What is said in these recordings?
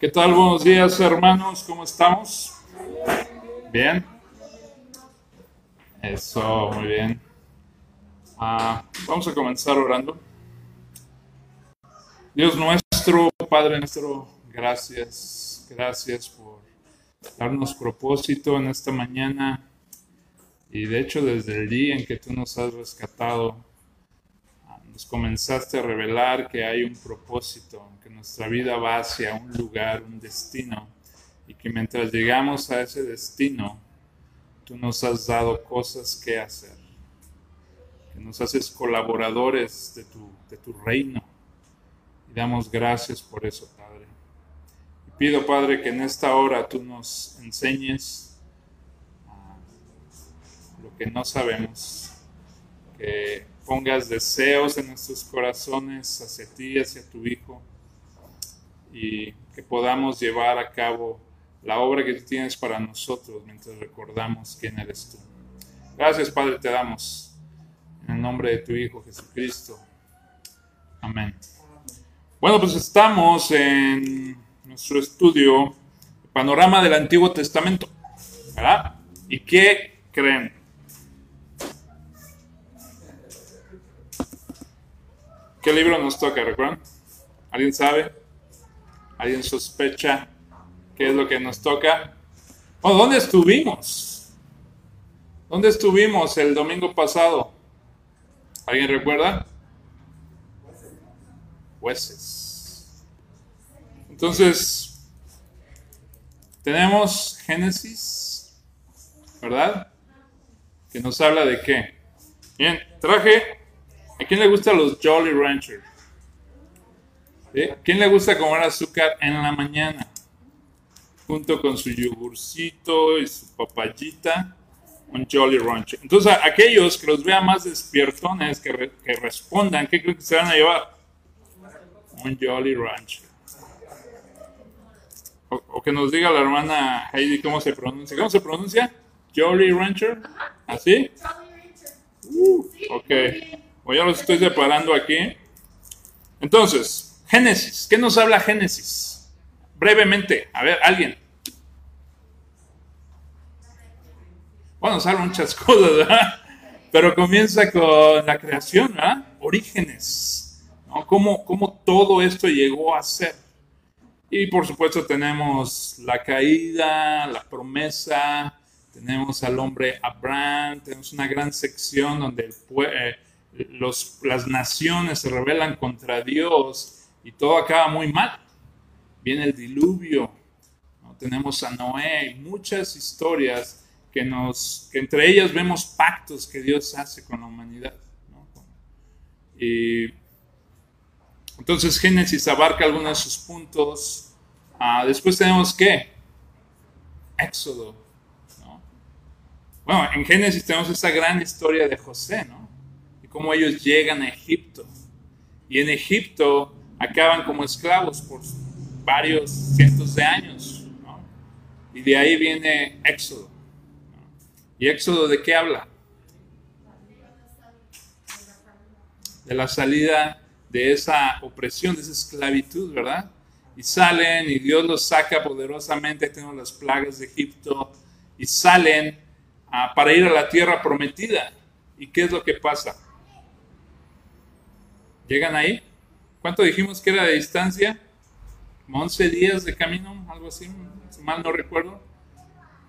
¿Qué tal? Buenos días, hermanos. ¿Cómo estamos? Bien. Eso, muy bien. Ah, vamos a comenzar orando. Dios nuestro, Padre nuestro, gracias, gracias por darnos propósito en esta mañana y de hecho desde el día en que tú nos has rescatado, nos comenzaste a revelar que hay un propósito, que nuestra vida va hacia un lugar, un destino y que mientras llegamos a ese destino, tú nos has dado cosas que hacer, que nos haces colaboradores de tu, de tu reino y damos gracias por eso, Padre. Y pido, Padre, que en esta hora tú nos enseñes ah, lo que no sabemos, que pongas deseos en nuestros corazones hacia ti, hacia tu Hijo, y que podamos llevar a cabo la obra que tú tienes para nosotros mientras recordamos quién eres tú. Gracias, Padre, te damos en el nombre de tu Hijo Jesucristo. Amén. Bueno, pues estamos en nuestro estudio Panorama del Antiguo Testamento. ¿Verdad? ¿Y qué creen? ¿Qué libro nos toca, recuerdan? ¿Alguien sabe? ¿Alguien sospecha qué es lo que nos toca? Bueno, ¿dónde estuvimos? ¿Dónde estuvimos el domingo pasado? ¿Alguien recuerda? Jueces. Entonces, tenemos Génesis, ¿verdad? Que nos habla de qué. Bien, traje ¿A quién le gustan los Jolly Ranchers? ¿A quién le gusta comer azúcar en la mañana? Junto con su yogurcito y su papayita, un Jolly Rancher. Entonces, aquellos que los vean más despiertones, que, que respondan, ¿qué creen que se van a llevar? Un Jolly Rancher. O, que nos diga la hermana Heidi cómo se pronuncia. ¿Cómo se pronuncia? Jolly Rancher. ¿Así? Uh, ok. O ya los estoy separando aquí. Entonces, Génesis. ¿Qué nos habla Génesis? Brevemente. A ver, alguien. Bueno, nos habla muchas cosas, ¿verdad? Pero comienza con la creación, ¿verdad? Orígenes. ¿no? ¿Cómo, ¿Cómo todo esto llegó a ser? Y por supuesto tenemos la caída, la promesa, tenemos al hombre Abraham, tenemos una gran sección donde el, eh, los, las naciones se rebelan contra Dios y todo acaba muy mal. Viene el diluvio, tenemos a Noé muchas historias que, nos, que entre ellas vemos pactos que Dios hace con la humanidad. Y entonces Génesis abarca algunos de sus puntos. Ah, después tenemos qué? Éxodo. Bueno, en Génesis tenemos esta gran historia de José, ¿no? Cómo ellos llegan a Egipto. Y en Egipto acaban como esclavos por varios cientos de años. Y de ahí viene Éxodo. ¿Y Éxodo de qué habla? De la salida de esa opresión, de esa esclavitud, ¿verdad? Y salen y Dios los saca poderosamente, tenemos las plagas de Egipto, y salen ah, para ir a la tierra prometida. ¿Y qué es lo que pasa? Llegan ahí. ¿Cuánto dijimos que era de distancia? 11 días de camino, algo así, mal no recuerdo.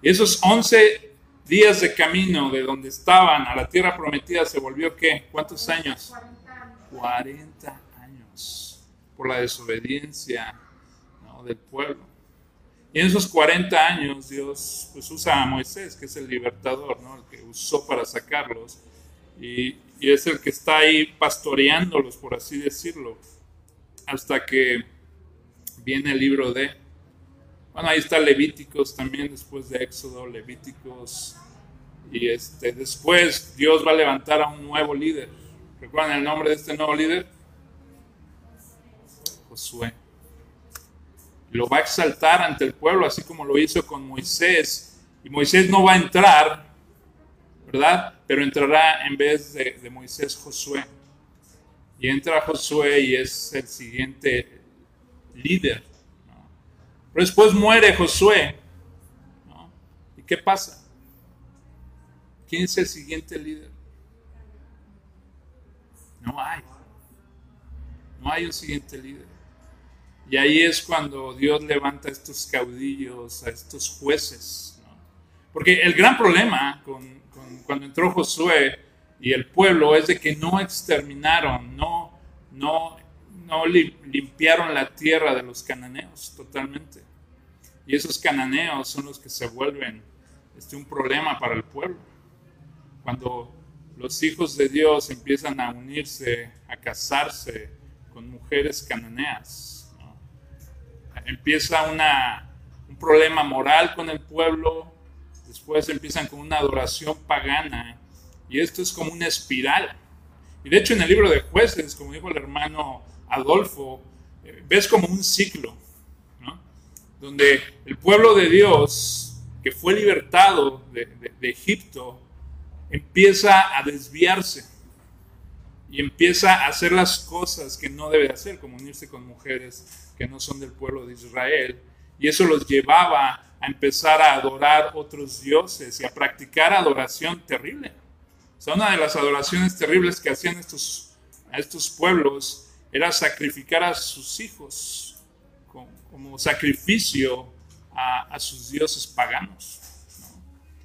Y esos 11 días de camino de donde estaban a la tierra prometida se volvió qué? ¿Cuántos años? 40 años por la desobediencia del pueblo. Y en esos 40 años Dios pues usa a Moisés, que es el libertador, ¿no? el que usó para sacarlos. Y es el que está ahí pastoreándolos, por así decirlo, hasta que viene el libro de, bueno, ahí está Levíticos también, después de Éxodo, Levíticos, y este, después Dios va a levantar a un nuevo líder. ¿Recuerdan el nombre de este nuevo líder? Josué. Lo va a exaltar ante el pueblo, así como lo hizo con Moisés. Y Moisés no va a entrar, ¿verdad? Pero entrará en vez de, Moisés Josué. Y entra Josué y es el siguiente líder. Pero después muere Josué. ¿Y qué pasa? ¿Quién es el siguiente líder? No hay. No hay un siguiente líder. Y ahí es cuando Dios levanta a estos caudillos, a estos jueces. Porque el gran problema con, cuando entró Josué y el pueblo es de que no exterminaron, no, no, no limpiaron la tierra de los cananeos totalmente. Y esos cananeos son los que se vuelven este, un problema para el pueblo. Cuando los hijos de Dios empiezan a unirse, a casarse con mujeres cananeas, empieza un problema moral con el pueblo, después empiezan con una adoración pagana, y esto es como una espiral. Y de hecho en el libro de jueces, como dijo el hermano Adolfo, eh, ves como un ciclo, donde el pueblo de Dios, que fue libertado de, Egipto, empieza a desviarse y empieza a hacer las cosas que no debe hacer, como unirse con mujeres que no son del pueblo de Israel. Y eso los llevaba a empezar a adorar otros dioses y a practicar adoración terrible. O sea, una de las adoraciones terribles que hacían estos, a estos pueblos era sacrificar a sus hijos como, sacrificio a, sus dioses paganos.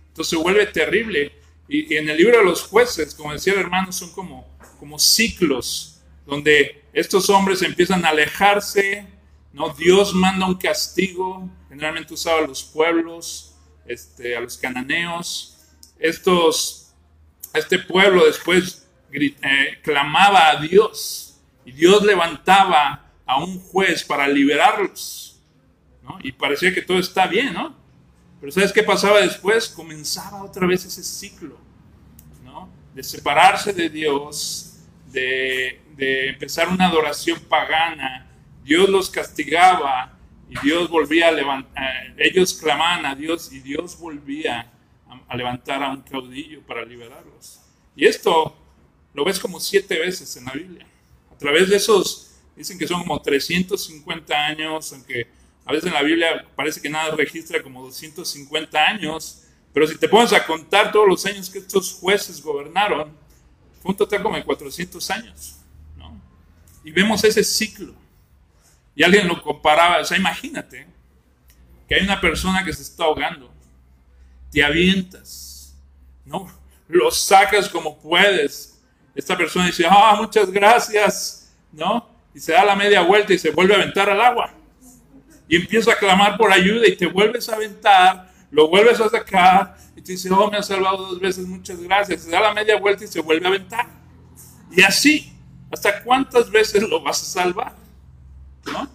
Entonces se vuelve terrible. Y, en el libro de los jueces, como decía el hermano, son como, como ciclos donde estos hombres empiezan a alejarse, ¿no? Dios manda un castigo, generalmente usaba a los pueblos, este, a los cananeos. Estos, este pueblo después eh, clamaba a Dios y Dios levantaba a un juez para liberarlos. Y parecía que todo está bien, ¿no? Pero ¿sabes qué pasaba después? Comenzaba otra vez ese ciclo, ¿no? De separarse de Dios, de, empezar una adoración pagana. Dios los castigaba y Dios volvía a levantar, ellos clamaban a Dios y Dios volvía a, levantar a un caudillo para liberarlos. Y esto lo ves como siete veces en la Biblia a través de esos, dicen que son como 350 años, aunque a veces en la Biblia parece que nada registra como 250 años, pero si te pones a contar todos los años que estos jueces gobernaron, fue un total como de 400 años. ¿no? Y vemos ese ciclo. Y alguien lo comparaba, o sea, imagínate que hay una persona que se está ahogando, te avientas, ¿no? Lo sacas como puedes, esta persona dice, ah, muchas gracias, ¿no? Y se da la media vuelta y se vuelve a aventar al agua. Y empieza a clamar por ayuda y te vuelves a aventar, lo vuelves a sacar y te dice, oh, me has salvado dos veces, muchas gracias. Se da la media vuelta y se vuelve a aventar. Y así, ¿hasta cuántas veces lo vas a salvar? ¿No?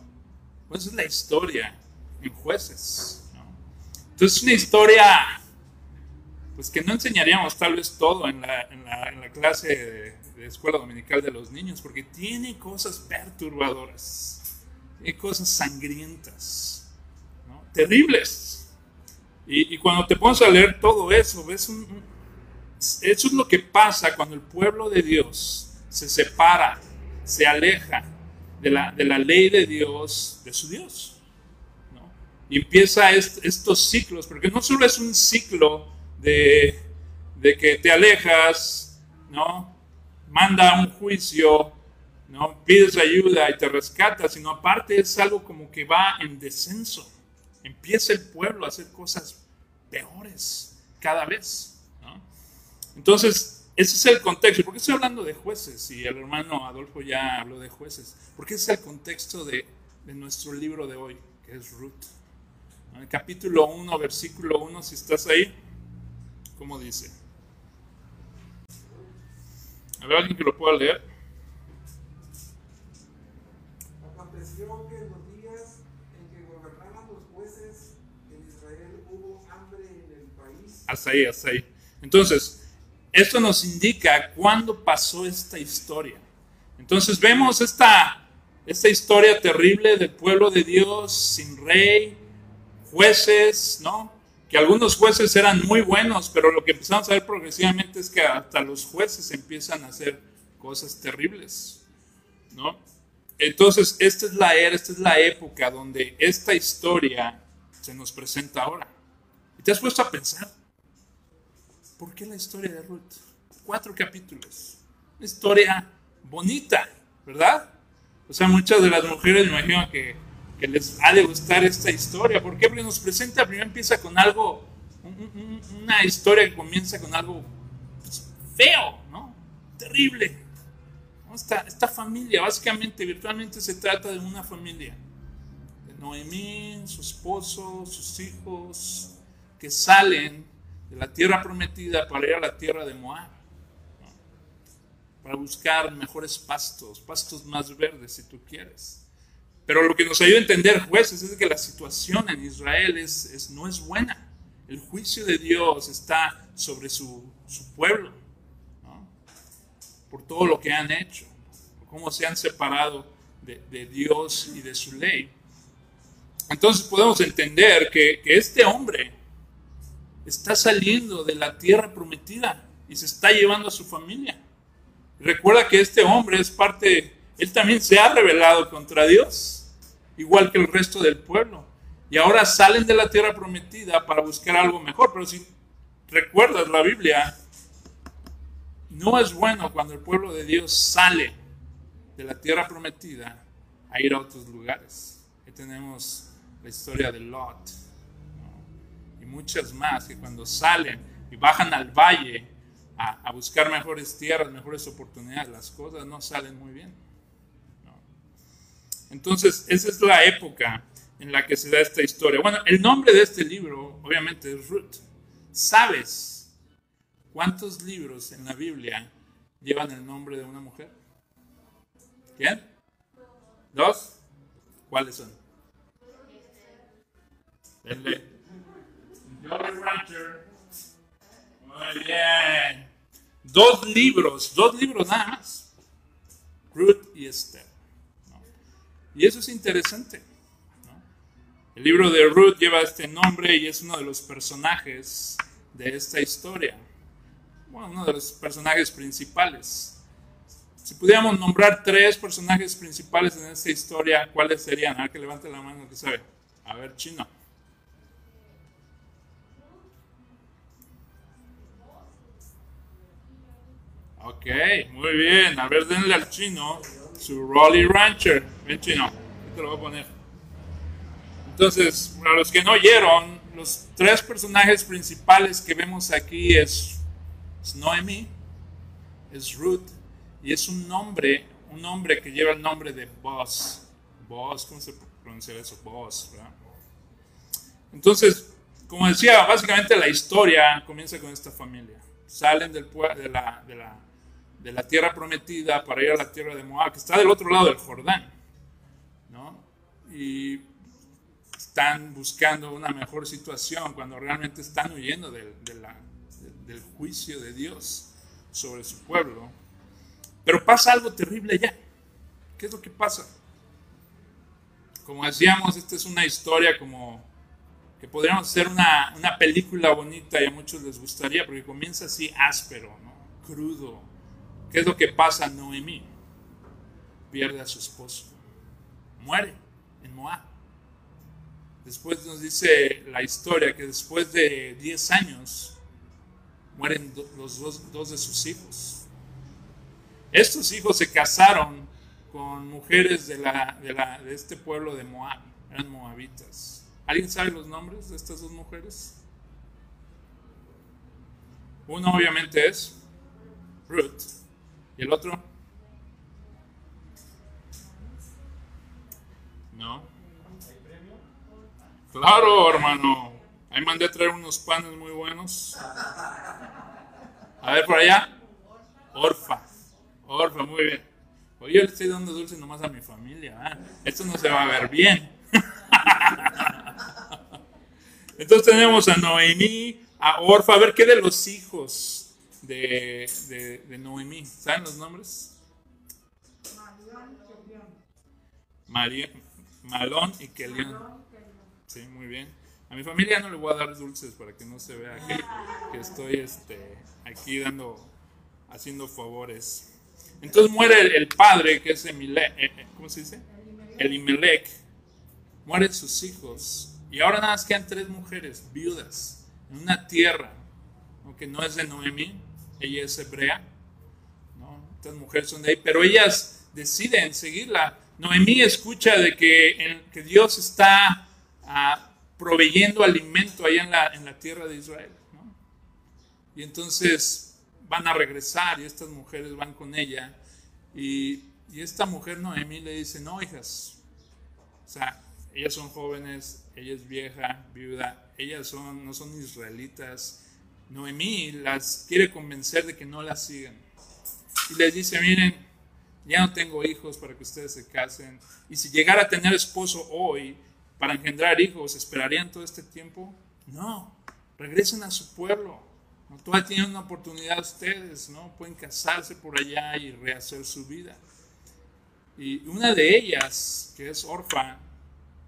Pues es la historia en jueces. ¿no? Entonces es una historia pues que no enseñaríamos tal vez todo en la, en la, en la clase de, escuela dominical de los niños, porque tiene cosas perturbadoras, tiene cosas sangrientas, ¿no? terribles. Y, y, cuando te pones a leer todo eso, ves un, eso es lo que pasa cuando el pueblo de Dios se separa, se aleja de la, de la ley de Dios, de su Dios. ¿no? Y empieza estos ciclos, porque no solo es un ciclo de, que te alejas, ¿no? Manda un juicio, ¿no? Pides ayuda y te rescatas, sino aparte es algo como que va en descenso. Empieza el pueblo a hacer cosas peores cada vez, ¿no? Entonces, ese es el contexto. ¿Por qué estoy hablando de jueces? Y el hermano Adolfo ya habló de jueces. Porque ese es el contexto de, de nuestro libro de hoy, que es Ruth. En el capítulo 1, versículo 1, si estás ahí. ¿Cómo dice? ¿A ver alguien que lo pueda leer? Aconteció que en los días en que gobernaban los jueces en Israel hubo hambre en el país. Hasta ahí, hasta ahí. Entonces, esto nos indica cuándo pasó esta historia. Entonces vemos esta, esta historia terrible del pueblo de Dios sin rey, jueces, ¿no? que algunos jueces eran muy buenos, pero lo que empezamos a ver progresivamente es que hasta los jueces empiezan a hacer cosas terribles, ¿no? entonces, esta es la era, esta es la época donde esta historia se nos presenta ahora. Y te has puesto a pensar, ¿por qué la historia de Ruth? Cuatro capítulos. Una historia bonita, ¿verdad? O sea, muchas de las mujeres imagino que, que les ha de gustar esta historia. ¿Por qué? Porque nos presenta, primero empieza con algo, una historia que comienza con algo pues, feo, ¿no? Terrible. Esta, esta familia, básicamente, virtualmente se trata de una familia. De Noemí, su esposo, sus hijos, que salen de la tierra prometida para ir a la tierra de Moab para buscar mejores pastos, pastos más verdes si tú quieres. Pero lo que nos ayuda a entender, jueces, es que la situación en Israel es, no es buena. El juicio de Dios está sobre su, pueblo, por todo lo que han hecho, por cómo se han separado de, Dios y de su ley. Entonces podemos entender que, que este hombre está saliendo de la tierra prometida y se está llevando a su familia. Recuerda que este hombre es parte, él también se ha rebelado contra Dios, igual que el resto del pueblo. Y ahora salen de la tierra prometida para buscar algo mejor. Pero si recuerdas la Biblia, no es bueno cuando el pueblo de Dios sale de la tierra prometida a ir a otros lugares. Ahí tenemos la historia de Lot y muchas más que cuando salen y bajan al valle a, buscar mejores tierras, mejores oportunidades, las cosas no salen muy bien. Entonces, esa es la época en la que se da esta historia. Bueno, el nombre de este libro, obviamente, es Ruth. ¿Sabes cuántos libros en la Biblia llevan el nombre de una mujer? ¿Quién? ¿Dos? ¿Cuáles son? Rancher. Muy bien. Dos libros, dos libros nada más. Ruth y Esther. Y eso es interesante. El libro de Ruth lleva este nombre y es uno de los personajes de esta historia. Bueno, uno de los personajes principales. Si pudiéramos nombrar tres personajes principales en esta historia, ¿cuáles serían? A que levante la mano que sabe. A ver, chino. Ok, muy bien. A ver, denle al chino su Rolly Rancher. Ven, chino. Te lo voy a poner. Entonces, para los que no oyeron, los tres personajes principales que vemos aquí es, Noemi, es Ruth y es un nombre, un nombre que lleva el nombre de Boss. Boss, ¿cómo se pronuncia eso? Boss, ¿verdad? Entonces, como decía, básicamente la historia comienza con esta familia. Salen del, de, de la de la tierra prometida para ir a la tierra de Moab, que está del otro lado del Jordán. ¿no? Y están buscando una mejor situación cuando realmente están huyendo del, del juicio de Dios sobre su pueblo. Pero pasa algo terrible ya. ¿Qué es lo que pasa? Como decíamos, esta es una historia como que podríamos hacer una, una película bonita y a muchos les gustaría, porque comienza así áspero, ¿no? crudo, ¿Qué es lo que pasa Noemí? Pierde a su esposo. Muere en Moab. Después nos dice la historia que después de 10 años mueren los dos, de sus hijos. Estos hijos se casaron con mujeres de, la, de, la, de este pueblo de Moab. Eran moabitas. ¿Alguien sabe los nombres de estas dos mujeres? Uno obviamente es Ruth ¿Y el otro? No. Claro, hermano. Ahí mandé a traer unos panes muy buenos. A ver por allá. Orfa. Orfa, muy bien. Oye, yo le estoy dando dulce nomás a mi familia. Esto no se va a ver bien. Entonces tenemos a Noemí, a Orfa. A ver qué de los hijos de, de, Noemí. ¿Saben los nombres? María, Malón y Kelión. Sí, muy bien. A mi familia no le voy a dar dulces para que no se vea que, estoy este, aquí dando, haciendo favores. Entonces muere el, el padre, que es Emile, eh, eh, ¿cómo se dice? Elimelech. Mueren sus hijos. Y ahora nada más quedan tres mujeres viudas en una tierra, aunque no es de Noemí, ella es hebrea. Estas mujeres son de ahí, pero ellas deciden seguirla. Noemí escucha de que, Dios está ah, proveyendo alimento allá en la, en la tierra de Israel. Y entonces van a regresar y estas mujeres van con ella. Y, y esta mujer Noemí le dice, no, hijas, o sea, ellas son jóvenes, ella es vieja, viuda, ellas son, no son israelitas. Noemí las quiere convencer de que no las sigan. Y les dice, miren, ya no tengo hijos para que ustedes se casen. Y si llegara a tener esposo hoy para engendrar hijos, ¿esperarían todo este tiempo? No, regresen a su pueblo. ¿no? Todavía tienen una oportunidad ustedes, ¿no? Pueden casarse por allá y rehacer su vida. Y una de ellas, que es Orfa,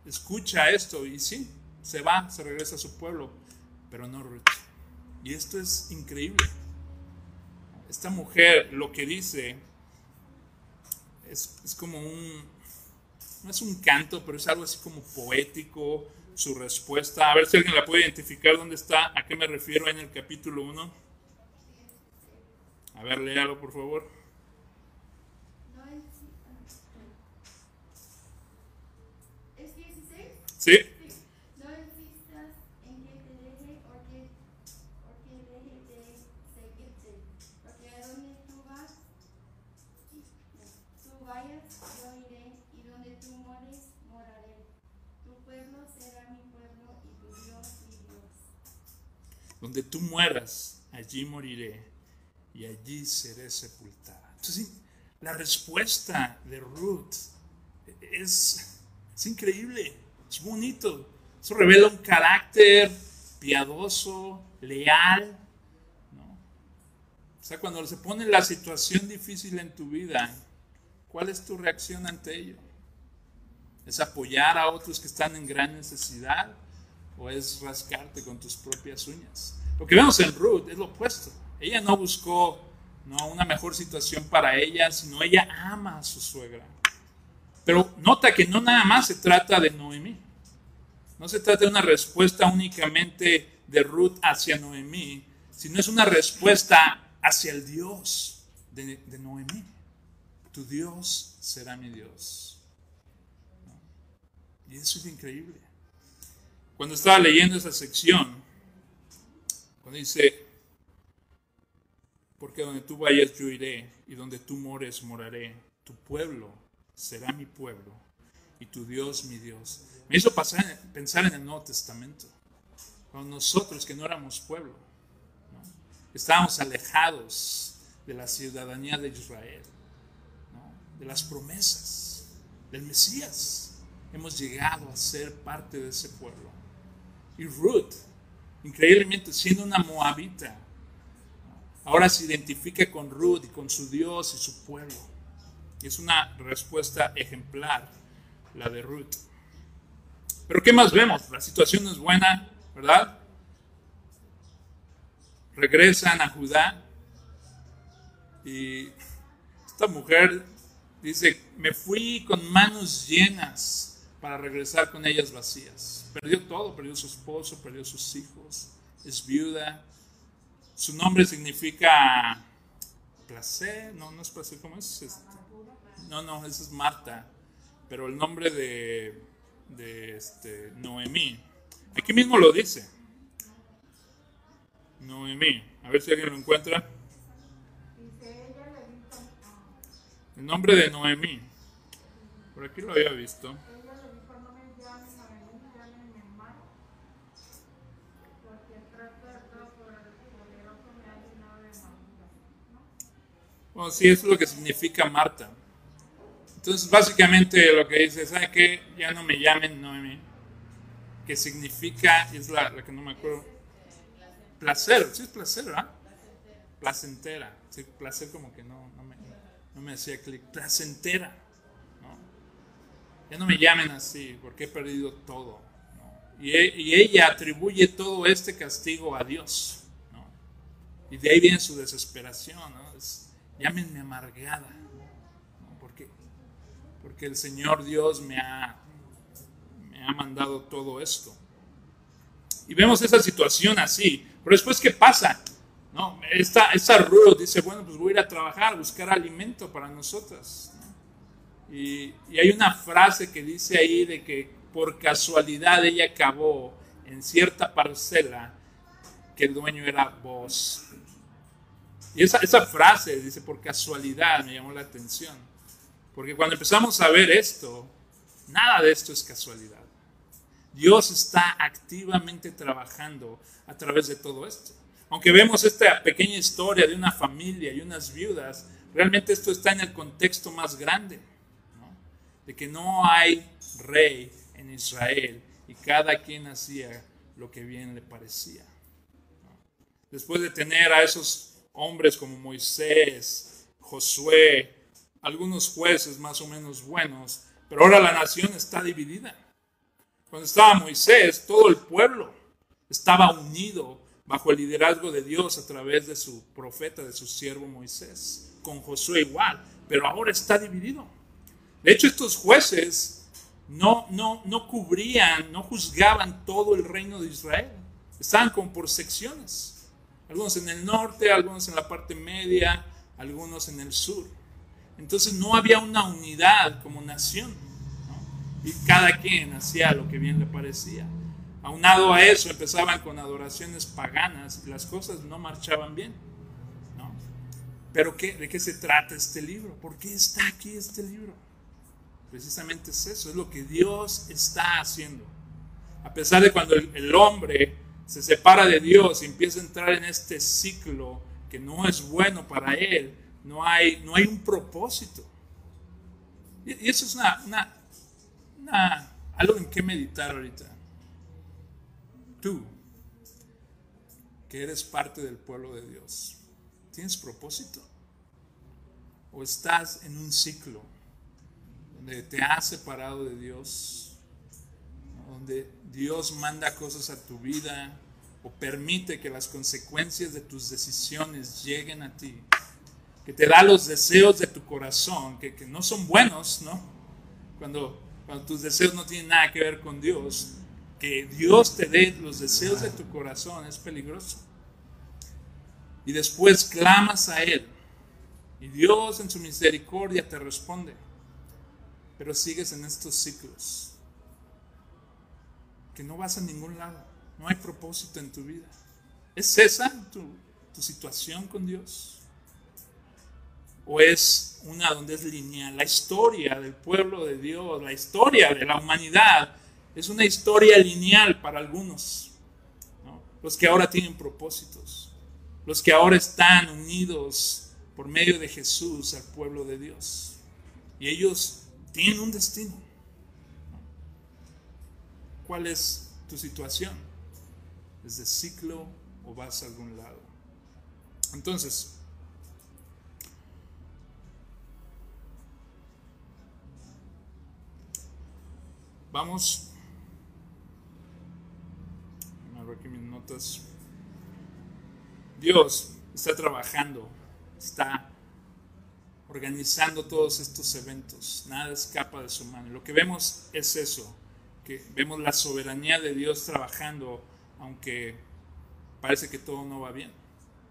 escucha esto y sí, se va, se regresa a su pueblo, pero no. Y esto es increíble. Esta mujer lo que dice es, como un, no es un canto, pero es algo así como poético, su respuesta. A ver si alguien la puede identificar dónde está, a qué me refiero en el capítulo 1. A ver, léalo por favor. No es, ¿Es 16? Sí, Sí. No insistas en que te deje o que, o que deje de seguirte, porque a donde tú vas, tú vayas, yo iré, y donde tú mores, moraré. Tu pueblo será mi pueblo y tu Dios mi Dios. Donde tú mueras, allí moriré y allí seré sepultada. Entonces, la respuesta de Ruth es, es increíble, es bonito. Eso revela un carácter piadoso, leal. ¿no? O sea, cuando se pone la situación difícil en tu vida, ¿cuál es tu reacción ante ello? ¿Es apoyar a otros que están en gran necesidad? o es rascarte con tus propias uñas. Lo que vemos en Ruth es lo opuesto. Ella no buscó no, una mejor situación para ella, sino ella ama a su suegra. Pero nota que no nada más se trata de Noemí. No se trata de una respuesta únicamente de Ruth hacia Noemí, sino es una respuesta hacia el Dios de, de Noemí. Tu Dios será mi Dios. ¿no? Y eso es increíble cuando estaba leyendo esa sección, cuando dice, porque donde tú vayas yo iré, y donde tú mores moraré, tu pueblo será mi pueblo, y tu Dios mi Dios. Me hizo pasar, pensar en el Nuevo Testamento, cuando nosotros que no éramos pueblo, ¿no? estábamos alejados de la ciudadanía de Israel, ¿no? de las promesas del Mesías, hemos llegado a ser parte de ese pueblo. Y Ruth, increíblemente siendo una moabita, ahora se identifica con Ruth y con su Dios y su pueblo. Y es una respuesta ejemplar, la de Ruth. Pero ¿qué más vemos? La situación es buena, ¿verdad? Regresan a Judá y esta mujer dice, me fui con manos llenas para regresar con ellas vacías. Perdió todo, perdió su esposo, perdió sus hijos, es viuda. Su nombre significa placer, no, no es placer, ¿cómo es? No, no, esa es Marta, pero el nombre de, de este, Noemí, aquí mismo lo dice. Noemí, a ver si alguien lo encuentra. El nombre de Noemí, por aquí lo había visto. Bueno, sí, eso es lo que significa Marta. Entonces, básicamente lo que dice, ¿sabe qué? Ya no me llamen Noemi. Que significa, es la, la, que no me acuerdo. Placer, sí es placer, ¿verdad? Placentera. Sí, placer como que no, no, me, no me hacía clic. Placentera. Ya no me llamen así porque he perdido todo. Y, ella atribuye todo este castigo a Dios. Y de ahí viene su desesperación. Es, llámenme amargada, ¿no? porque, porque el Señor Dios me ha, me ha mandado todo esto. Y vemos esa situación así, pero después, ¿qué pasa? ¿No? Esta, esta Ruth dice, bueno, pues voy a ir a trabajar, buscar alimento para nosotras. ¿no? Y, y hay una frase que dice ahí de que por casualidad ella acabó en cierta parcela que el dueño era vos. Y esa, esa frase dice por casualidad me llamó la atención. Porque cuando empezamos a ver esto, nada de esto es casualidad. Dios está activamente trabajando a través de todo esto. Aunque vemos esta pequeña historia de una familia y unas viudas, realmente esto está en el contexto más grande, ¿no? de que no hay rey en Israel y cada quien hacía lo que bien le parecía. Después de tener a esos hombres como Moisés, Josué, algunos jueces más o menos buenos, pero ahora la nación está dividida. Cuando estaba Moisés, todo el pueblo estaba unido bajo el liderazgo de Dios a través de su profeta, de su siervo Moisés. Con Josué igual, pero ahora está dividido. De hecho, estos jueces no, no, no cubrían, no juzgaban todo el reino de Israel. Estaban como por secciones. Algunos en el norte, algunos en la parte media, algunos en el sur. Entonces no había una unidad como nación. Y cada quien hacía lo que bien le parecía. Aunado a eso, empezaban con adoraciones paganas y las cosas no marchaban bien. ¿no? Pero ¿qué, ¿de qué se trata este libro? ¿Por qué está aquí este libro? Precisamente es eso, es lo que Dios está haciendo. A pesar de cuando el hombre se separa de Dios y empieza a entrar en este ciclo que no es bueno para él, no hay, no hay un propósito. Y, eso es una, una, algo en que meditar ahorita. Tú, que eres parte del pueblo de Dios, ¿tienes propósito? ¿O estás en un ciclo donde te has separado de Dios? Donde Dios manda cosas a tu vida o permite que las consecuencias de tus decisiones lleguen a ti, que te da los deseos de tu corazón, que, que no son buenos, ¿no? Cuando, cuando tus deseos no tienen nada que ver con Dios, que Dios te dé los deseos de tu corazón es peligroso. Y después clamas a Él. Y Dios en su misericordia te responde. Pero sigues en estos ciclos que no vas a ningún lado, no hay propósito en tu vida. ¿Es esa tu, tu situación con Dios? ¿O es una donde es lineal? La historia del pueblo de Dios, la historia de la humanidad, es una historia lineal para algunos. ¿no? Los que ahora tienen propósitos, los que ahora están unidos por medio de Jesús al pueblo de Dios. Y ellos tienen un destino. ¿Cuál es tu situación? ¿Es de ciclo o vas a algún lado? Entonces, vamos. Me aquí mis notas. Dios está trabajando, está organizando todos estos eventos. Nada escapa de su mano. Lo que vemos es eso que vemos la soberanía de Dios trabajando, aunque parece que todo no va bien.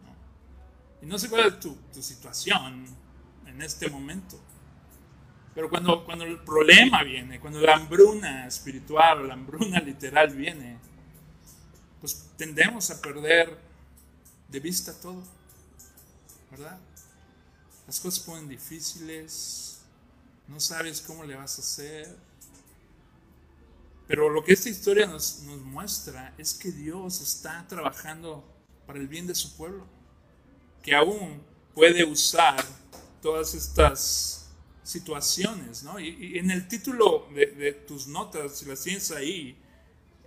¿no? Y no sé cuál es tu, tu, situación en este momento. Pero cuando, cuando el problema viene, cuando la hambruna espiritual la hambruna literal viene, pues tendemos a perder de vista todo. ¿Verdad? Las cosas ponen difíciles, no sabes cómo le vas a hacer pero lo que esta historia nos, muestra es que Dios está trabajando para el bien de su pueblo, que aún puede usar todas estas situaciones, ¿no? Y, y en el título de, de, tus notas, si las tienes ahí,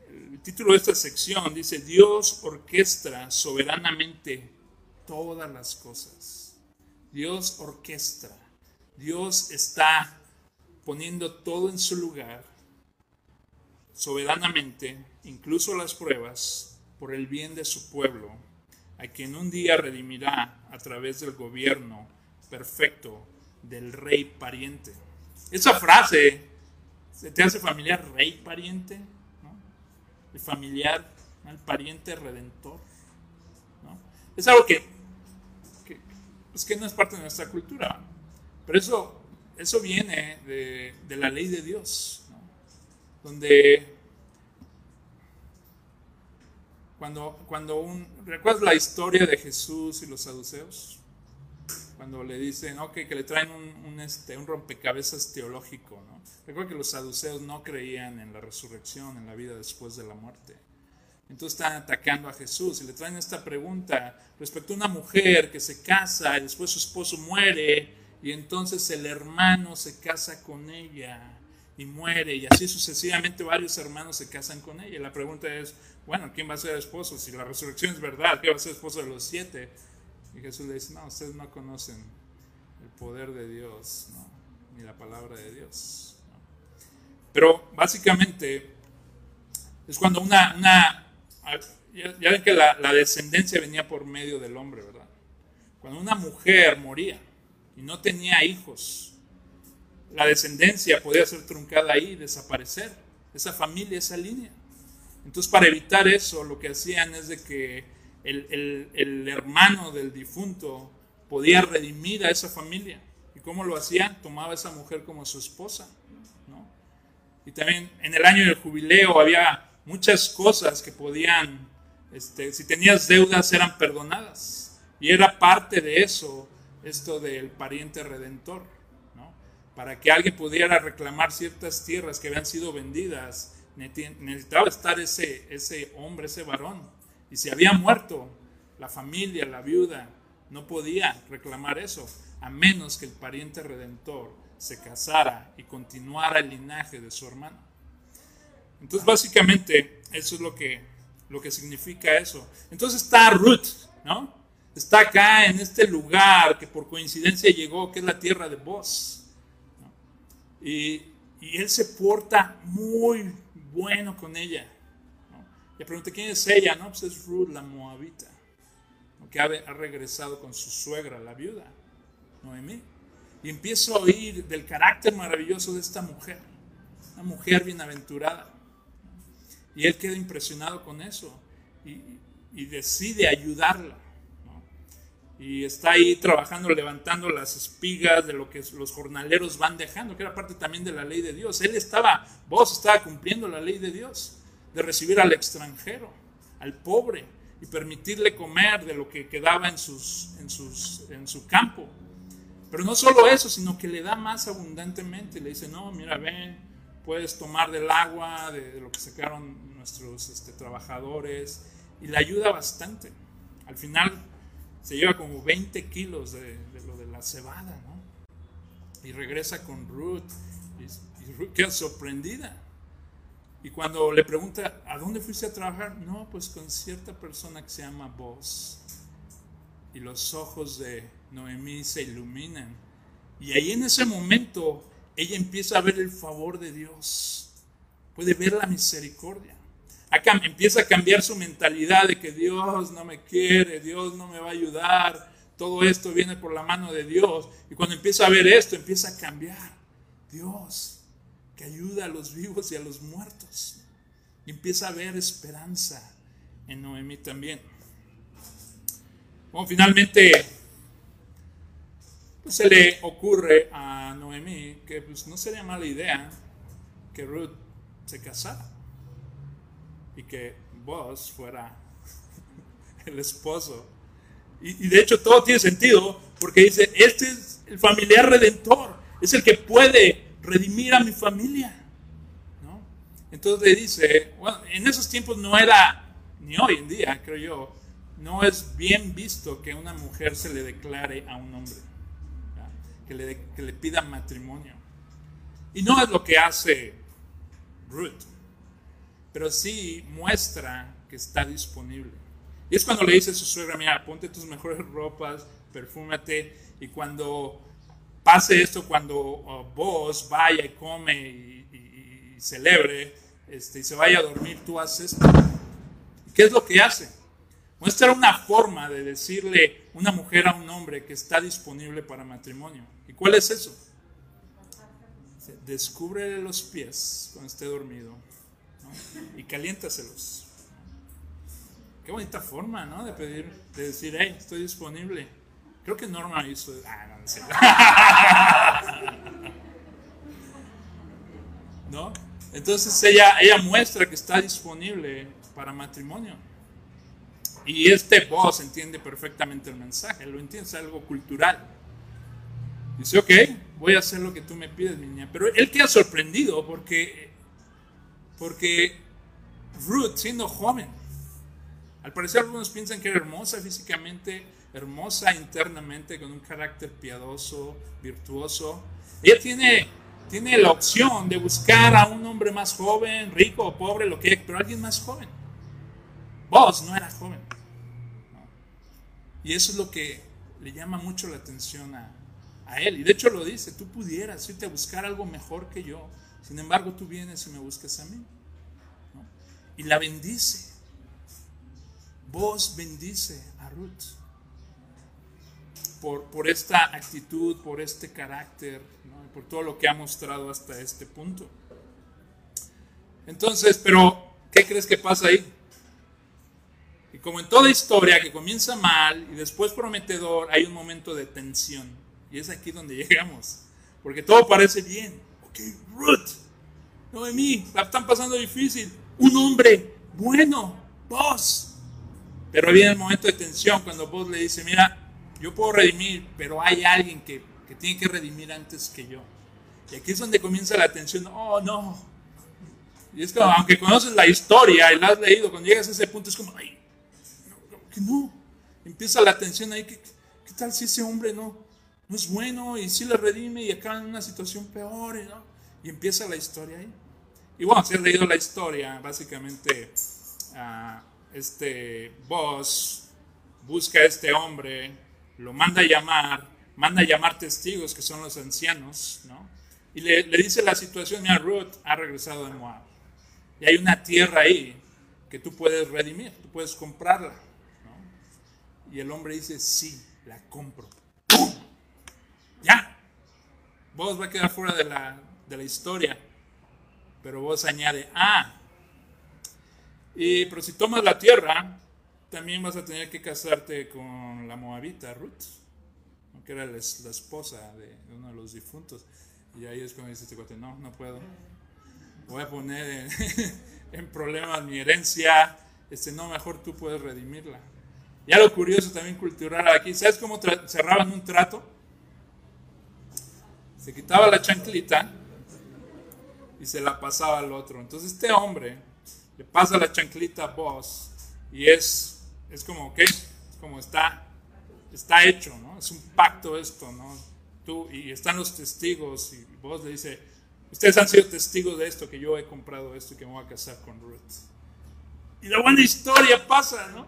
el título de esta sección dice, Dios orquestra soberanamente todas las cosas. Dios orquestra. Dios está poniendo todo en su lugar soberanamente, incluso las pruebas, por el bien de su pueblo, a quien un día redimirá a través del gobierno perfecto del rey pariente. Esa frase, ¿se te hace familiar rey pariente? ¿No? El familiar, el pariente redentor. ¿no? Es algo que, que, es que no es parte de nuestra cultura, pero eso, eso viene de, de la ley de Dios. Donde cuando, cuando un, ¿recuerdas la historia de Jesús y los saduceos? Cuando le dicen, ok, que le traen un, un, este, un rompecabezas teológico, ¿no? Recuerda que los saduceos no creían en la resurrección, en la vida después de la muerte. Entonces están atacando a Jesús y le traen esta pregunta respecto a una mujer que se casa y después su esposo muere y entonces el hermano se casa con ella y muere y así sucesivamente varios hermanos se casan con ella. La pregunta es, bueno, ¿quién va a ser esposo? Si la resurrección es verdad, ¿quién va a ser esposo de los siete? Y Jesús le dice, no, ustedes no conocen el poder de Dios, ¿no? ni la palabra de Dios. ¿no? Pero básicamente es cuando una, ya, ven que la descendencia venía por medio del hombre, ¿verdad? Cuando una mujer moría y no tenía hijos, la descendencia podía ser truncada ahí, desaparecer, esa familia, esa línea. Entonces, para evitar eso, lo que hacían es de que el, el, el hermano del difunto podía redimir a esa familia. ¿Y cómo lo hacían? Tomaba a esa mujer como su esposa. Y también en el año del jubileo había muchas cosas que podían, este, si tenías deudas, eran perdonadas. Y era parte de eso, esto del pariente redentor para que alguien pudiera reclamar ciertas tierras que habían sido vendidas, necesitaba estar ese, ese hombre, ese varón. Y si había muerto, la familia, la viuda, no podía reclamar eso, a menos que el pariente redentor se casara y continuara el linaje de su hermano. Entonces, básicamente, eso es lo que, lo que significa eso. Entonces está Ruth, ¿no? Está acá en este lugar que por coincidencia llegó, que es la tierra de Boz. Y, él se porta muy bueno con ella. ¿no? Le pregunté, ¿quién es ella? No, pues es Ruth, la moabita, que ha, regresado con su suegra, la viuda, Noemí. Y empiezo a oír del carácter maravilloso de esta mujer, una mujer bienaventurada. Y él queda impresionado con eso y decide ayudarla y está ahí trabajando, levantando las espigas de lo que los jornaleros van dejando, que era parte también de la ley de Dios. Él estaba, vos estaba cumpliendo la ley de Dios, de recibir al extranjero, al pobre, y permitirle comer de lo que quedaba en, sus, en, sus, en su campo. Pero no solo eso, sino que le da más abundantemente. Le dice, no, mira, ven, puedes tomar del agua, de, de lo que sacaron nuestros este, trabajadores, y le ayuda bastante. Al final se lleva como 20 kilos de, lo de la cebada, ¿no? Y regresa con Ruth, y, y Ruth queda sorprendida. Y cuando le pregunta, ¿a dónde fuiste a trabajar? No, pues con cierta persona que se llama Boz. Y los ojos de Noemí se iluminan. Y ahí en ese momento ella empieza a ver el favor de Dios. Puede ver la misericordia empieza a cambiar su mentalidad de que Dios no me quiere, Dios no me va a ayudar, todo esto viene por la mano de Dios. Y cuando empieza a ver esto, empieza a cambiar. Dios, que ayuda a los vivos y a los muertos. Y empieza a ver esperanza en Noemí también. Bueno, finalmente pues, se le ocurre a Noemí que pues, no sería mala idea que Ruth se casara y que vos fuera el esposo. Y, y, de hecho todo tiene sentido porque dice, este es el familiar redentor, es el que puede redimir a mi familia. ¿no? Entonces le dice, bueno, en esos tiempos no era, ni hoy en día creo yo, no es bien visto que una mujer se le declare a un hombre, que le, que le pida matrimonio. Y no es lo que hace Ruth pero sí muestra que está disponible. Y es cuando le dice a su suegra, mira, ponte tus mejores ropas, perfúmate, y cuando pase esto, cuando uh, vos vaya y come y, y, y, celebre, este, y se vaya a dormir, tú haces esto. ¿Qué es lo que hace? Muestra una forma de decirle una mujer a un hombre que está disponible para matrimonio. ¿Y cuál es eso? Descubre los pies cuando esté dormido ¿no? y caliéntaselos. Qué bonita forma, ¿no? De pedir, de decir, hey, estoy disponible. Creo que Norma hizo. Ah, no, no sé. ¿No? Entonces ella, ella muestra que está disponible para matrimonio. Y este boss entiende perfectamente el mensaje, lo entiende, es algo cultural. Dice, ok, voy a hacer lo que tú me pides, niña. Pero él queda sorprendido porque, porque Ruth, siendo joven, al parecer algunos piensan que era hermosa físicamente, hermosa internamente, con un carácter piadoso, virtuoso. Ella tiene, tiene la opción de buscar a un hombre más joven, rico o pobre, lo que pero alguien más joven. Vos no eras joven. Y eso es lo que le llama mucho la atención a, a él. Y de hecho lo dice, tú pudieras irte a buscar algo mejor que yo. Sin embargo, tú vienes y me buscas a mí. Y la bendice. Vos bendice a Ruth. Por, por esta actitud, por este carácter, por todo lo que ha mostrado hasta este punto. Entonces, pero, ¿qué crees que pasa ahí? Y como en toda historia que comienza mal y después prometedor, hay un momento de tensión. Y es aquí donde llegamos. Porque todo parece bien. Ok, Ruth, Noemí, la están pasando difícil. Un hombre bueno, vos. Pero viene el momento de tensión cuando vos le dice, mira, yo puedo redimir, pero hay alguien que, que tiene que redimir antes que yo. Y aquí es donde comienza la tensión. Oh, no. Y es como, aunque conoces la historia y la has leído, cuando llegas a ese punto es como, ay, no, que no. Empieza la tensión ahí. ¿Qué, qué tal si ese hombre no, no es bueno y si le redime y acaba en una situación peor? ¿no? Y empieza la historia ahí. Y bueno, si has leído la historia, básicamente uh, este boss busca a este hombre, lo manda a llamar, manda a llamar testigos que son los ancianos, ¿no? Y le, le dice la situación, mira, Ruth ha regresado de Moab. Y hay una tierra ahí que tú puedes redimir, tú puedes comprarla. ¿no? Y el hombre dice, sí, la compro. Ya. Vos va a quedar fuera de la, de la historia. Pero vos añade, ah, y, pero si tomas la tierra, también vas a tener que casarte con la moabita Ruth, que era la, la, esposa de uno de los difuntos. Y ahí es cuando dice este cuate, no, no puedo. Voy a poner en, en problemas mi herencia. Este, no, mejor tú puedes redimirla. Ya lo curioso también cultural aquí, ¿sabes cómo cerraban un trato? Se quitaba la chanclita y se la pasaba al otro. Entonces este hombre le pasa la chanclita a vos y es, es como, ok, es como está, está hecho, ¿no? Es un pacto esto, ¿no? Tú, y están los testigos y vos le dice, ustedes han sido testigos de esto, que yo he comprado esto y que me voy a casar con Ruth. Y la buena historia pasa, ¿no?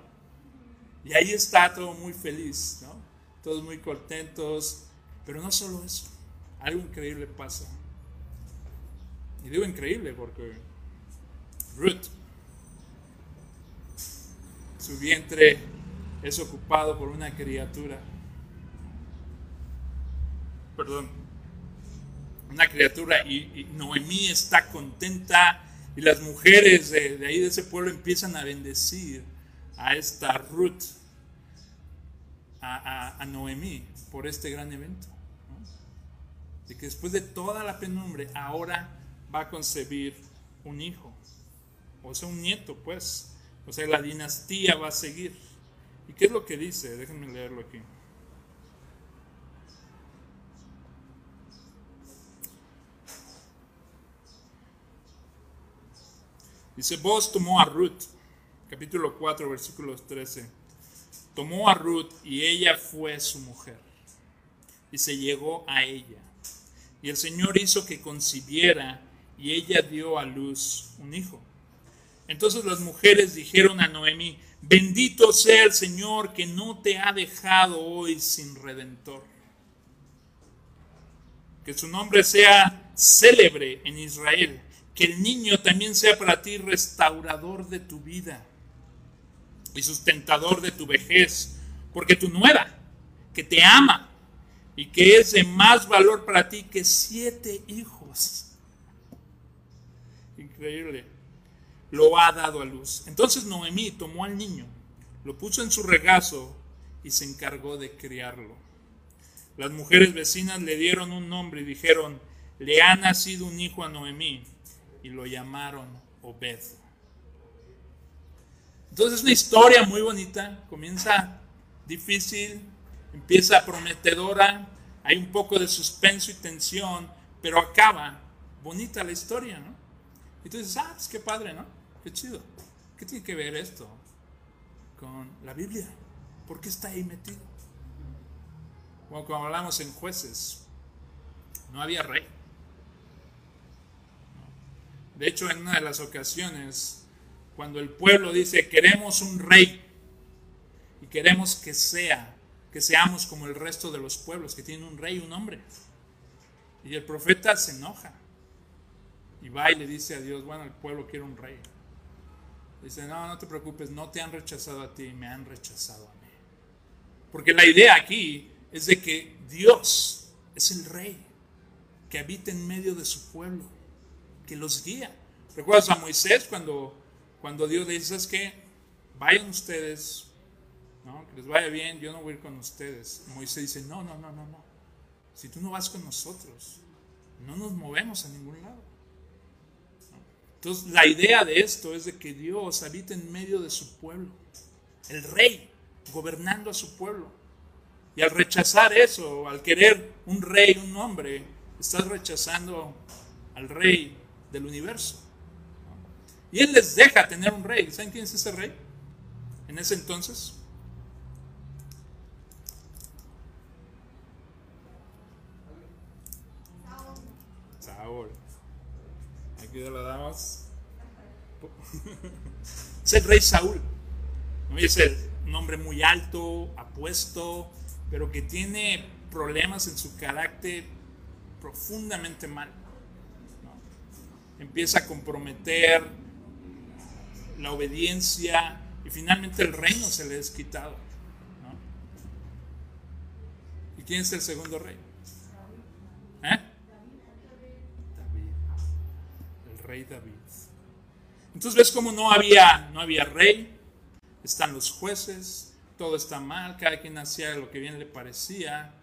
Y ahí está todo muy feliz, ¿no? Todos muy contentos, pero no solo eso, algo increíble pasa. Y digo increíble porque Ruth, su vientre es ocupado por una criatura. Perdón, una criatura y, y, Noemí está contenta y las mujeres de, de, ahí de ese pueblo empiezan a bendecir a esta Ruth, a, a, a Noemí por este gran evento. De que después de toda la penumbre ahora va a concebir un hijo, o sea, un nieto, pues. O sea, la dinastía va a seguir. ¿Y qué es lo que dice? Déjenme leerlo aquí. Dice, vos tomó a Ruth, capítulo 4, versículos 13. Tomó a Ruth y ella fue su mujer. Y se llegó a ella. Y el Señor hizo que concibiera y ella dio a luz un hijo. Entonces las mujeres dijeron a Noemí, bendito sea el Señor que no te ha dejado hoy sin redentor. Que su nombre sea célebre en Israel que el niño también sea para ti restaurador de tu vida y sustentador de tu vejez, porque tu nuera, que te ama y que es de más valor para ti que siete hijos. Increíble. Lo ha dado a luz. Entonces Noemí tomó al niño, lo puso en su regazo y se encargó de criarlo. Las mujeres vecinas le dieron un nombre y dijeron, le ha nacido un hijo a Noemí y lo llamaron Obed. Entonces es una historia muy bonita, comienza difícil, empieza prometedora, hay un poco de suspenso y tensión, pero acaba bonita la historia, ¿no? Y tú dices, ah, pues qué padre, ¿no? Qué chido. ¿Qué tiene que ver esto con la Biblia? ¿Por qué está ahí metido? Bueno, como hablamos en jueces, no había rey. De hecho, en una de las ocasiones, cuando el pueblo dice, queremos un rey y queremos que sea, que seamos como el resto de los pueblos, que tienen un rey, un hombre. Y el profeta se enoja y va y le dice a Dios, bueno, el pueblo quiere un rey. Dice, no, no te preocupes, no te han rechazado a ti, me han rechazado a mí. Porque la idea aquí es de que Dios es el rey que habita en medio de su pueblo que los guía. ¿Recuerdas a Moisés cuando, cuando Dios le dice, es que vayan ustedes, ¿no? que les vaya bien, yo no voy a ir con ustedes? Moisés dice, no, no, no, no, no. Si tú no vas con nosotros, no nos movemos a ningún lado. Entonces, la idea de esto es de que Dios habita en medio de su pueblo, el rey gobernando a su pueblo. Y al rechazar eso, al querer un rey, un hombre, estás rechazando al rey del universo. Y él les deja tener un rey. ¿Saben quién es ese rey? En ese entonces. Saúl. Aquí lo damos. Es el rey Saúl. Es el nombre muy alto, apuesto, pero que tiene problemas en su carácter profundamente mal empieza a comprometer la obediencia y finalmente el reino se le es quitado. ¿Y quién es el segundo rey? Rey David. Entonces ves cómo no había, no había rey, están los jueces, todo está mal, cada quien hacía lo que bien le parecía.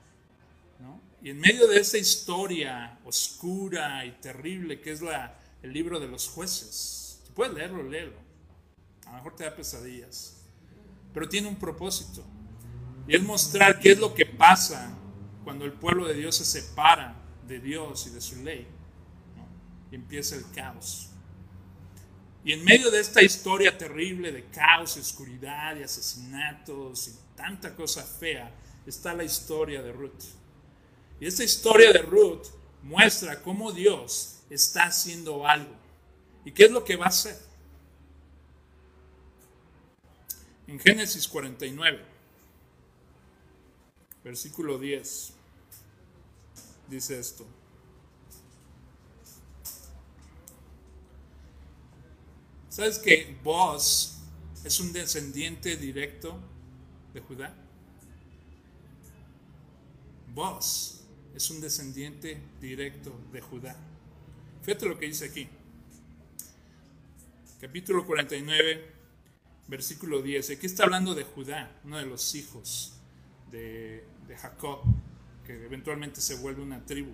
Y en medio de esa historia oscura y terrible que es la, el libro de los jueces. Si puedes leerlo, léelo. A lo mejor te da pesadillas. Pero tiene un propósito. Y es mostrar qué es lo que pasa cuando el pueblo de Dios se separa de Dios y de su ley. Empieza el caos. Y en medio de esta historia terrible de caos, y oscuridad y asesinatos y tanta cosa fea, está la historia de Ruth. Y esta historia de Ruth muestra cómo Dios está haciendo algo. ¿Y qué es lo que va a hacer? En Génesis 49, versículo 10, dice esto. ¿Sabes que vos es un descendiente directo de Judá? Vos es un descendiente directo de Judá. Fíjate lo que dice aquí. Capítulo 49, versículo 10. Aquí está hablando de Judá, uno de los hijos de, de Jacob, que eventualmente se vuelve una tribu.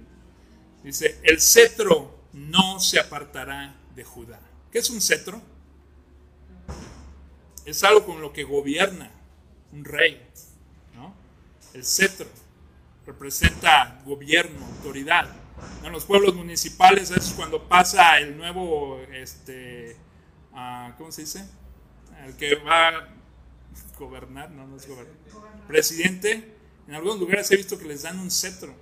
Dice, el cetro no se apartará de Judá. ¿Qué es un cetro? Es algo con lo que gobierna un rey. ¿no? El cetro representa gobierno, autoridad. En los pueblos municipales es cuando pasa el nuevo, este, uh, ¿cómo se dice? El que va a gobernar, no, no es gobernar. Presidente, en algunos lugares he visto que les dan un cetro,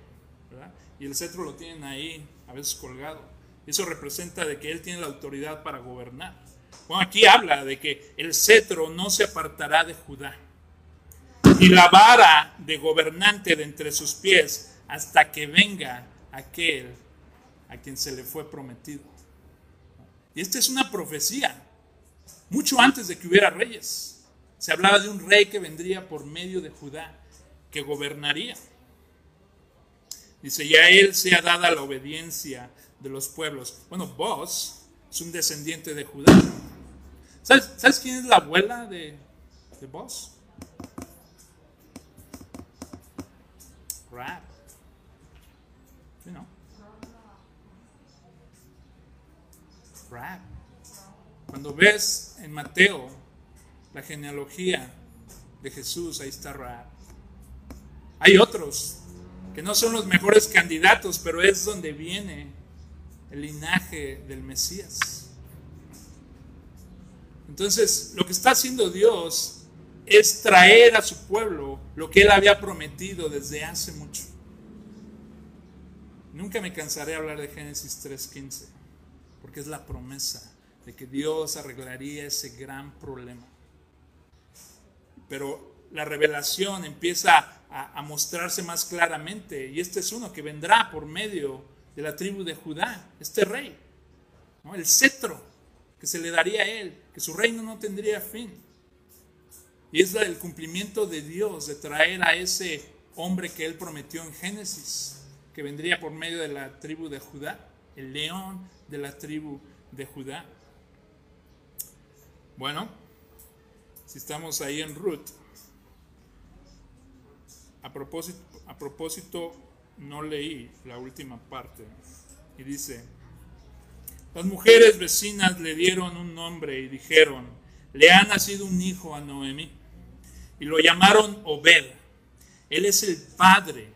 ¿verdad? Y el cetro lo tienen ahí, a veces colgado. Eso representa de que él tiene la autoridad para gobernar. Bueno, aquí habla de que el cetro no se apartará de Judá, y la vara de gobernante de entre sus pies hasta que venga aquel a quien se le fue prometido. Y esta es una profecía, mucho antes de que hubiera reyes. Se hablaba de un rey que vendría por medio de Judá, que gobernaría. Dice, y a él sea dada la obediencia de los pueblos. Bueno, vos es un descendiente de Judá. ¿Sabes, ¿sabes quién es la abuela de, de vos? Rap. ¿Sí, no? Rap. Cuando ves en Mateo la genealogía de Jesús, ahí está Rap. Hay otros que no son los mejores candidatos, pero es donde viene el linaje del Mesías. Entonces, lo que está haciendo Dios es traer a su pueblo lo que él había prometido desde hace mucho. Nunca me cansaré de hablar de Génesis 3.15, porque es la promesa de que Dios arreglaría ese gran problema. Pero la revelación empieza a, mostrarse más claramente, y este es uno que vendrá por medio de la tribu de Judá, este rey, ¿no? el cetro que se le daría a él, que su reino no tendría fin. Y es el cumplimiento de Dios de traer a ese hombre que él prometió en Génesis, que vendría por medio de la tribu de Judá, el león de la tribu de Judá. Bueno, si estamos ahí en Ruth, a propósito, a propósito, no leí la última parte. Y dice, las mujeres vecinas le dieron un nombre y dijeron, le ha nacido un hijo a Noemí. Y lo llamaron Obed. Él es el padre.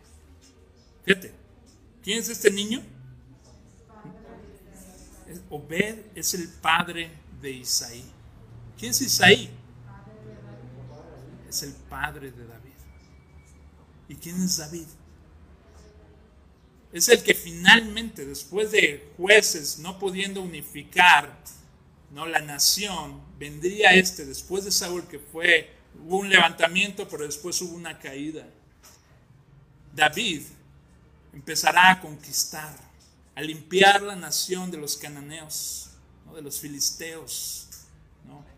Fíjate, ¿quién es este niño? Obed es el padre de Isaí. ¿Quién es Isaí? Es el padre de David. ¿Y quién es David? Es el que finalmente, después de jueces no pudiendo unificar ¿no? la nación, vendría este, después de Saúl, que fue, hubo un levantamiento, pero después hubo una caída. David empezará a conquistar, a limpiar la nación de los cananeos, de los filisteos,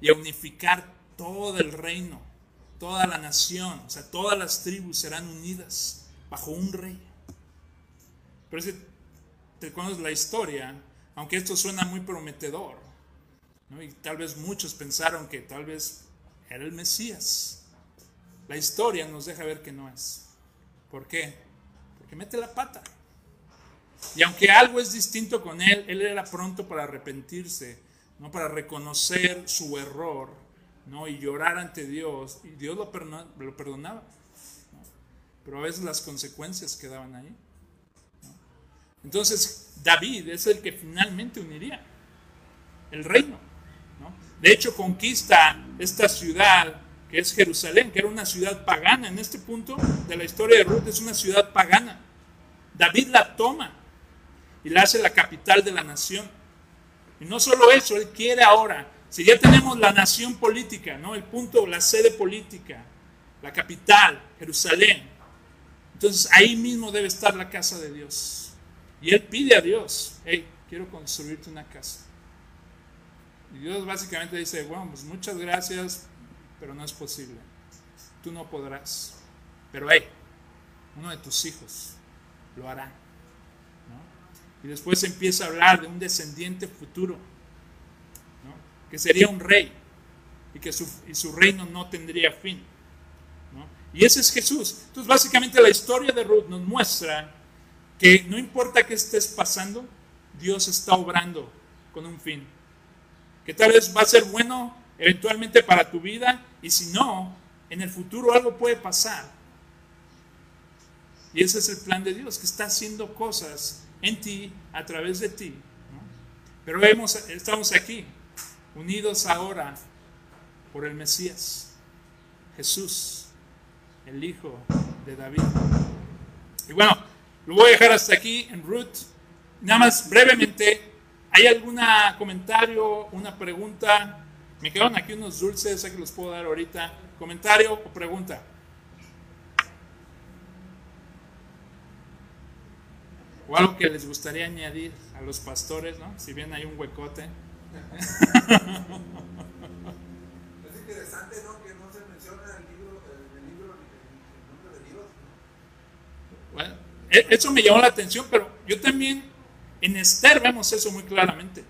y a unificar todo el reino toda la nación, o sea, todas las tribus serán unidas bajo un rey. Pero si te conoces la historia, aunque esto suena muy prometedor, ¿no? y tal vez muchos pensaron que tal vez era el Mesías, la historia nos deja ver que no es. ¿Por qué? Porque mete la pata. Y aunque algo es distinto con él, él era pronto para arrepentirse, no para reconocer su error ¿no? y llorar ante Dios, y Dios lo, perdonaba. Pero a veces las consecuencias quedaban ahí. Entonces, David es el que finalmente uniría el reino. De hecho, conquista esta ciudad que es Jerusalén, que era una ciudad pagana. En este punto de la historia de Ruth es una ciudad pagana. David la toma y la hace la capital de la nación. Y no solo eso, él quiere ahora si ya tenemos la nación política, ¿no? El punto, la sede política, la capital, Jerusalén. Entonces ahí mismo debe estar la casa de Dios. Y él pide a Dios, hey, quiero construirte una casa. Y Dios básicamente dice, bueno, pues muchas gracias, pero no es posible. Tú no podrás. Pero hey, uno de tus hijos lo hará. Y después empieza a hablar de un descendiente futuro que sería un rey y que su, reino no tendría fin. Y ese es Jesús. Entonces, básicamente la historia de Ruth nos muestra que no importa qué estés pasando, Dios está obrando con un fin. Que tal vez va a ser bueno eventualmente para tu vida y si no, en el futuro algo puede pasar. Y ese es el plan de Dios, que está haciendo cosas en ti, a través de ti. Pero estamos aquí unidos ahora por el Mesías, Jesús, el Hijo de David. Y bueno, lo voy a dejar hasta aquí en Ruth. Nada más brevemente, ¿hay algún comentario, una pregunta? Me quedaron aquí unos dulces, sé que los puedo dar ahorita. ¿Comentario o pregunta? O algo que les gustaría añadir a los pastores, ¿no? Si bien hay un huecote. Es interesante, ¿no? Que no se menciona el libro, el, el libro, el nombre de Dios. e- eso me llamó la atención, pero yo también en Esther vemos eso muy claramente.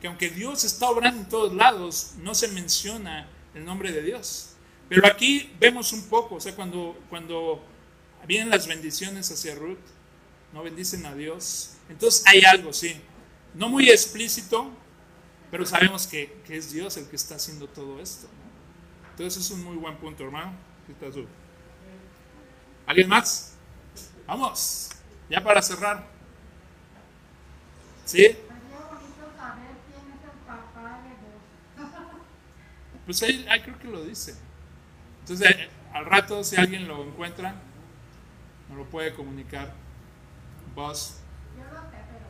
Que aunque Dios está obrando en todos lados, no se menciona el nombre de Dios. Pero aquí vemos un poco, o sea, cuando, cuando vienen las bendiciones hacia Ruth, no bendicen a Dios. Entonces hay algo, sí. No muy explícito, pero sabemos que, que es Dios el que está haciendo todo esto. ¿no? Entonces es un muy buen punto, hermano. ¿Alguien más? Vamos, ya para cerrar. ¿Sí? Sería bonito saber quién es el papá de Dios. Pues ahí, ahí creo que lo dice. Entonces, eh, al rato, si alguien lo encuentra, nos lo puede comunicar. Vos. Yo lo sé, pero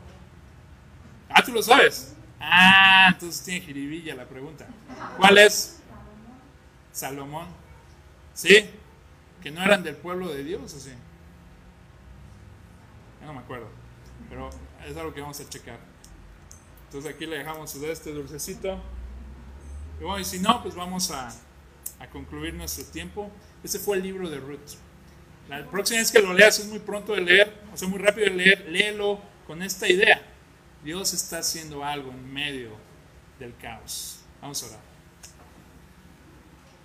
Ah, tú lo sabes. Ah, entonces tiene jiribilla la pregunta. ¿Cuál es? Salomón. ¿Sí? Que no eran del pueblo de Dios, ¿o sí? Ya no me acuerdo. Pero es algo que vamos a checar. Entonces aquí le dejamos este dulcecito. Y bueno, y si no, pues vamos a, a concluir nuestro tiempo. Ese fue el libro de Ruth. La próxima vez que lo leas es muy pronto de leer, o sea, muy rápido de leer, léelo con esta idea. Dios está haciendo algo en medio del caos. Vamos a orar.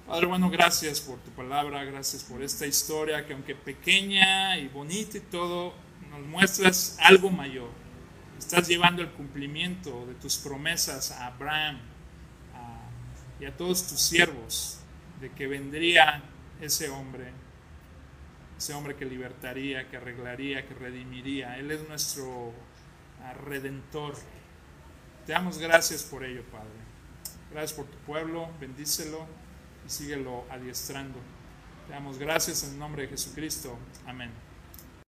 Padre, bueno, gracias por tu palabra, gracias por esta historia que aunque pequeña y bonita y todo, nos muestras algo mayor. Estás llevando el cumplimiento de tus promesas a Abraham y a todos tus siervos de que vendría ese hombre, ese hombre que libertaría, que arreglaría, que redimiría. Él es nuestro ah, redentor. Te damos gracias por ello, Padre. Gracias por tu pueblo, bendícelo y síguelo adiestrando. Te damos gracias en el nombre de Jesucristo. Amén.